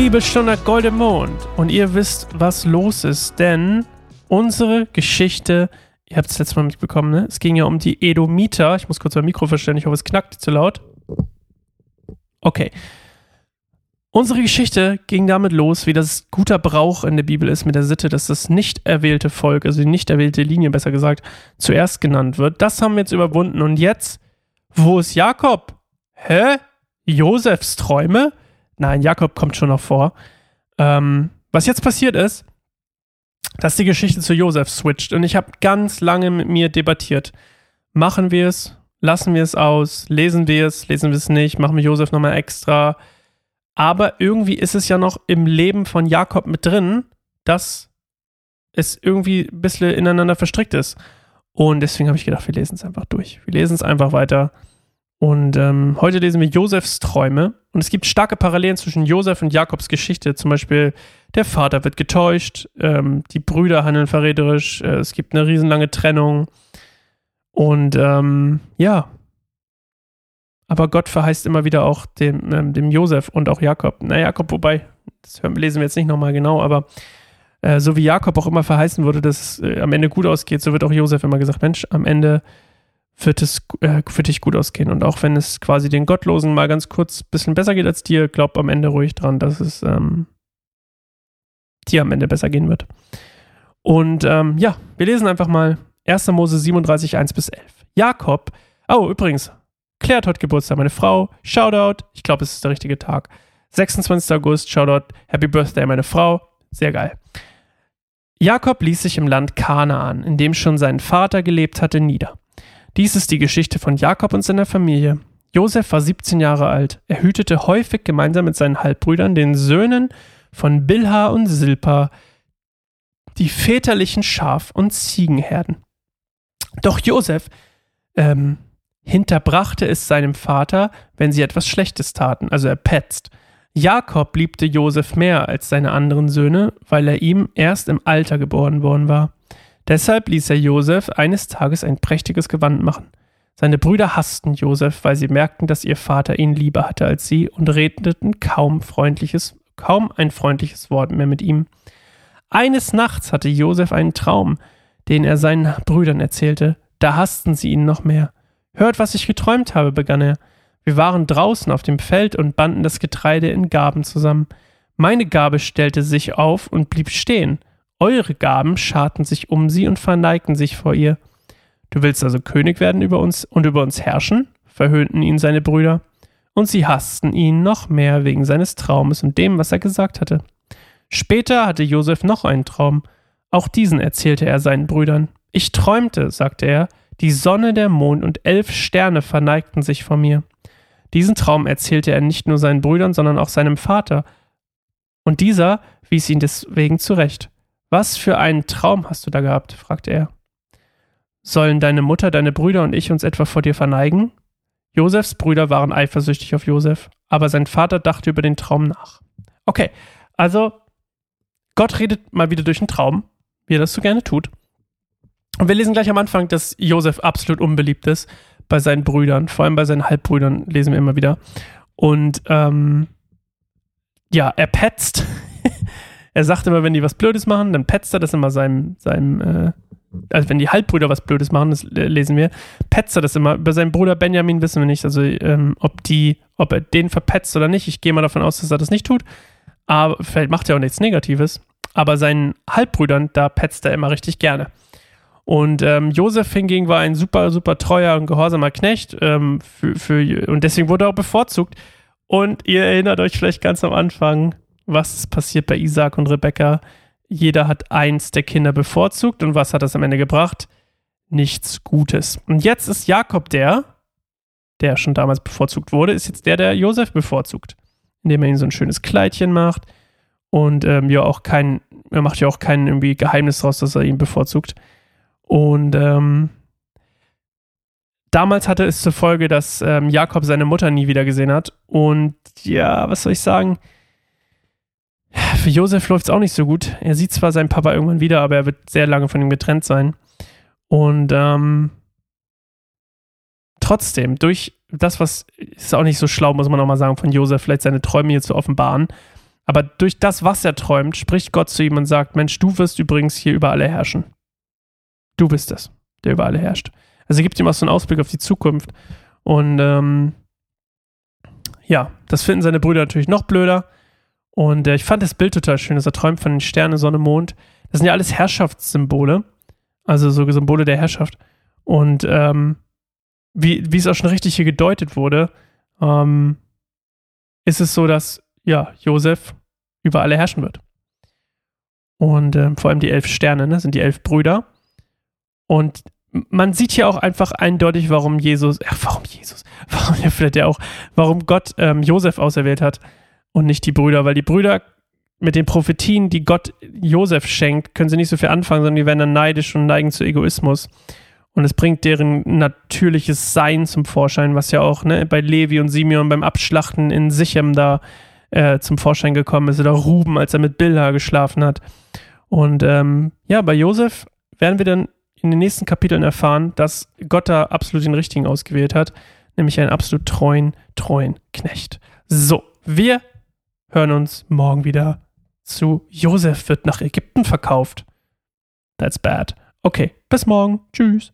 Bibelstunde Golden Mond und ihr wisst, was los ist, denn unsere Geschichte, ihr habt es letztes Mal mitbekommen, ne? Es ging ja um die Edomiter. Ich muss kurz mein Mikro verstellen, ich hoffe, es knackt zu laut. Okay. Unsere Geschichte ging damit los, wie das guter Brauch in der Bibel ist mit der Sitte, dass das nicht erwählte Volk, also die nicht erwählte Linie besser gesagt, zuerst genannt wird. Das haben wir jetzt überwunden und jetzt, wo ist Jakob? Hä? Josefs Träume? Nein, Jakob kommt schon noch vor. Ähm, was jetzt passiert ist, dass die Geschichte zu Josef switcht und ich habe ganz lange mit mir debattiert. Machen wir es? Lassen wir es aus? Lesen wir es? Lesen wir es nicht? Machen wir Josef nochmal extra? Aber irgendwie ist es ja noch im Leben von Jakob mit drin, dass es irgendwie ein bisschen ineinander verstrickt ist. Und deswegen habe ich gedacht, wir lesen es einfach durch. Wir lesen es einfach weiter. Und ähm, heute lesen wir Josefs Träume. Und es gibt starke Parallelen zwischen Josef und Jakobs Geschichte. Zum Beispiel, der Vater wird getäuscht, ähm, die Brüder handeln verräterisch, äh, es gibt eine riesenlange Trennung. Und ähm, ja. Aber Gott verheißt immer wieder auch dem, ähm, dem Josef und auch Jakob. Na, Jakob, wobei, das lesen wir jetzt nicht nochmal genau, aber äh, so wie Jakob auch immer verheißen wurde, dass es äh, am Ende gut ausgeht, so wird auch Josef immer gesagt: Mensch, am Ende wird es äh, für dich gut ausgehen. Und auch wenn es quasi den Gottlosen mal ganz kurz ein bisschen besser geht als dir, glaub am Ende ruhig dran, dass es ähm, dir am Ende besser gehen wird. Und ähm, ja, wir lesen einfach mal 1. Mose 37, 1 bis 11. Jakob, oh, übrigens, Claire hat heute Geburtstag, meine Frau. Shoutout, ich glaube, es ist der richtige Tag. 26. August, Shoutout, Happy Birthday, meine Frau. Sehr geil. Jakob ließ sich im Land Kanaan, in dem schon sein Vater gelebt hatte, nieder. Dies ist die Geschichte von Jakob und seiner Familie. Josef war 17 Jahre alt. Er hütete häufig gemeinsam mit seinen Halbbrüdern, den Söhnen von Bilha und Silpa, die väterlichen Schaf- und Ziegenherden. Doch Josef ähm, hinterbrachte es seinem Vater, wenn sie etwas Schlechtes taten, also er petzt. Jakob liebte Josef mehr als seine anderen Söhne, weil er ihm erst im Alter geboren worden war. Deshalb ließ er Josef eines Tages ein prächtiges Gewand machen. Seine Brüder hassten Josef, weil sie merkten, dass ihr Vater ihn lieber hatte als sie und redeten kaum freundliches, kaum ein freundliches Wort mehr mit ihm. Eines Nachts hatte Josef einen Traum, den er seinen Brüdern erzählte. Da hassten sie ihn noch mehr. Hört, was ich geträumt habe, begann er. Wir waren draußen auf dem Feld und banden das Getreide in Gaben zusammen. Meine Gabe stellte sich auf und blieb stehen. Eure Gaben scharten sich um sie und verneigten sich vor ihr. Du willst also König werden über uns und über uns herrschen? verhöhnten ihn seine Brüder. Und sie hassten ihn noch mehr wegen seines Traumes und dem, was er gesagt hatte. Später hatte Josef noch einen Traum. Auch diesen erzählte er seinen Brüdern. Ich träumte, sagte er, die Sonne, der Mond und elf Sterne verneigten sich vor mir. Diesen Traum erzählte er nicht nur seinen Brüdern, sondern auch seinem Vater. Und dieser wies ihn deswegen zurecht. Was für einen Traum hast du da gehabt? fragte er. Sollen deine Mutter, deine Brüder und ich uns etwa vor dir verneigen? Josefs Brüder waren eifersüchtig auf Josef, aber sein Vater dachte über den Traum nach. Okay, also Gott redet mal wieder durch einen Traum, wie er das so gerne tut. Und wir lesen gleich am Anfang, dass Josef absolut unbeliebt ist bei seinen Brüdern, vor allem bei seinen Halbbrüdern lesen wir immer wieder. Und ähm, ja, er petzt er sagt immer, wenn die was Blödes machen, dann petzt er das immer seinem, seinem äh, also wenn die Halbbrüder was Blödes machen, das lesen wir, petzt er das immer. Über seinen Bruder Benjamin wissen wir nicht, also ähm, ob die, ob er den verpetzt oder nicht. Ich gehe mal davon aus, dass er das nicht tut. Aber vielleicht macht er auch nichts Negatives. Aber seinen Halbbrüdern, da petzt er immer richtig gerne. Und ähm, Josef hingegen war ein super, super treuer und gehorsamer Knecht ähm, für, für, und deswegen wurde er auch bevorzugt. Und ihr erinnert euch vielleicht ganz am Anfang, was ist passiert bei Isaac und Rebecca. Jeder hat eins der Kinder bevorzugt und was hat das am Ende gebracht? Nichts Gutes. Und jetzt ist Jakob der, der schon damals bevorzugt wurde, ist jetzt der, der Josef bevorzugt, indem er ihm so ein schönes Kleidchen macht und ähm, ja auch kein, er macht ja auch kein irgendwie Geheimnis draus, dass er ihn bevorzugt. Und ähm, damals hatte es zur Folge, dass ähm, Jakob seine Mutter nie wieder gesehen hat. Und ja, was soll ich sagen? Für Josef läuft es auch nicht so gut. Er sieht zwar seinen Papa irgendwann wieder, aber er wird sehr lange von ihm getrennt sein. Und ähm, trotzdem, durch das, was ist auch nicht so schlau, muss man auch mal sagen, von Josef, vielleicht seine Träume hier zu offenbaren. Aber durch das, was er träumt, spricht Gott zu ihm und sagt: Mensch, du wirst übrigens hier über alle herrschen. Du bist es, der über alle herrscht. Also er gibt ihm auch so einen Ausblick auf die Zukunft. Und ähm, ja, das finden seine Brüder natürlich noch blöder. Und äh, ich fand das Bild total schön, dass er träumt von den Sternen, Sonne, Mond. Das sind ja alles Herrschaftssymbole. Also so Symbole der Herrschaft. Und ähm, wie, wie es auch schon richtig hier gedeutet wurde, ähm, ist es so, dass ja, Josef über alle herrschen wird. Und ähm, vor allem die elf Sterne ne, sind die elf Brüder. Und man sieht hier auch einfach eindeutig, warum Jesus, ach, warum Jesus, warum ja vielleicht ja auch, warum Gott ähm, Josef auserwählt hat und nicht die Brüder, weil die Brüder mit den Prophetien, die Gott Josef schenkt, können sie nicht so viel anfangen, sondern die werden dann neidisch und neigen zu Egoismus. Und es bringt deren natürliches Sein zum Vorschein, was ja auch ne, bei Levi und Simeon beim Abschlachten in Sichem da äh, zum Vorschein gekommen ist. Oder Ruben, als er mit Bilha geschlafen hat. Und ähm, ja, bei Josef werden wir dann in den nächsten Kapiteln erfahren, dass Gott da absolut den richtigen ausgewählt hat, nämlich einen absolut treuen, treuen Knecht. So, wir hören uns morgen wieder zu Josef wird nach Ägypten verkauft. That's bad. Okay, bis morgen. Tschüss.